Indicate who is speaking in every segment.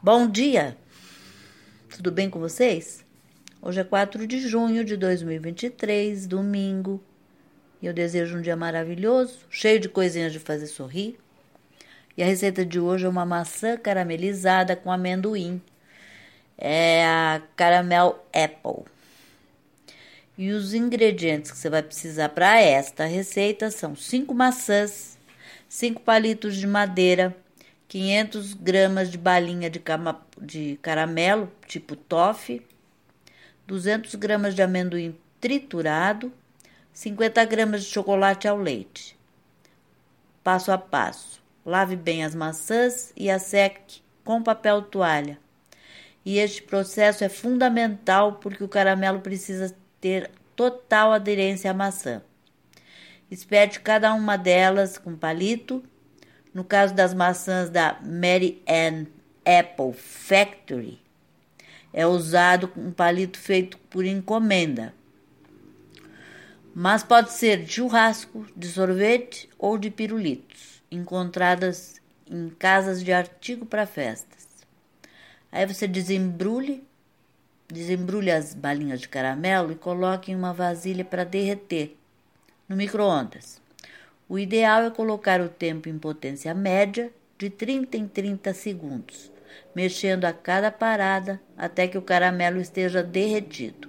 Speaker 1: Bom dia! Tudo bem com vocês? Hoje é 4 de junho de 2023, domingo, e eu desejo um dia maravilhoso, cheio de coisinhas de fazer sorrir. E a receita de hoje é uma maçã caramelizada com amendoim. É a Caramel Apple. E os ingredientes que você vai precisar para esta receita são 5 maçãs, 5 palitos de madeira, 500 gramas de balinha de, cama, de caramelo, tipo toffee, 200 gramas de amendoim triturado, 50 gramas de chocolate ao leite. Passo a passo. Lave bem as maçãs e as seque com papel toalha. E este processo é fundamental porque o caramelo precisa ter total aderência à maçã. Espete cada uma delas com palito no caso das maçãs da Mary Ann Apple Factory, é usado um palito feito por encomenda. Mas pode ser de churrasco, de sorvete ou de pirulitos, encontradas em casas de artigo para festas. Aí você desembrulhe, desembrulhe as balinhas de caramelo e coloque em uma vasilha para derreter no micro-ondas. O ideal é colocar o tempo em potência média de 30 em 30 segundos, mexendo a cada parada até que o caramelo esteja derretido.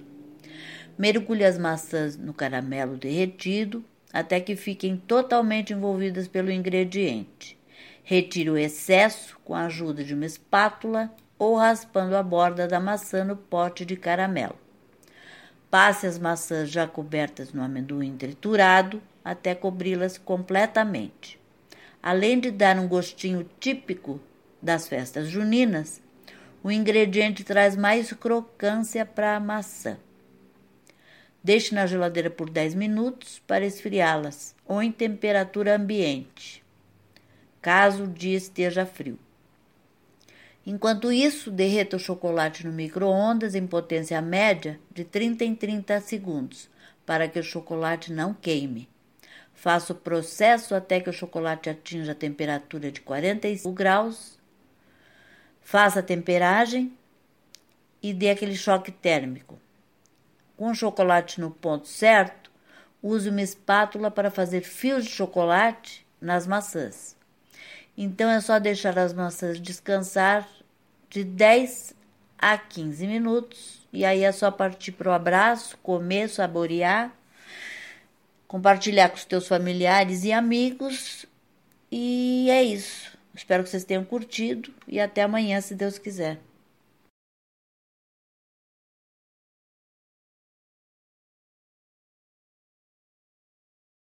Speaker 1: Mergulhe as maçãs no caramelo derretido até que fiquem totalmente envolvidas pelo ingrediente. Retire o excesso com a ajuda de uma espátula ou raspando a borda da maçã no pote de caramelo. Passe as maçãs já cobertas no amendoim triturado até cobri-las completamente. Além de dar um gostinho típico das festas juninas, o ingrediente traz mais crocância para a maçã. Deixe na geladeira por 10 minutos para esfriá-las ou em temperatura ambiente, caso o dia esteja frio. Enquanto isso, derreta o chocolate no micro-ondas em potência média de 30 em 30 segundos, para que o chocolate não queime. Faça o processo até que o chocolate atinja a temperatura de 45 graus. Faça a temperagem e dê aquele choque térmico. Com o chocolate no ponto certo, use uma espátula para fazer fios de chocolate nas maçãs. Então é só deixar as maçãs descansar de 10 a 15 minutos e aí é só partir para o abraço, comer, saborear compartilhar com os teus familiares e amigos. E é isso. Espero que vocês tenham curtido e até amanhã, se Deus quiser.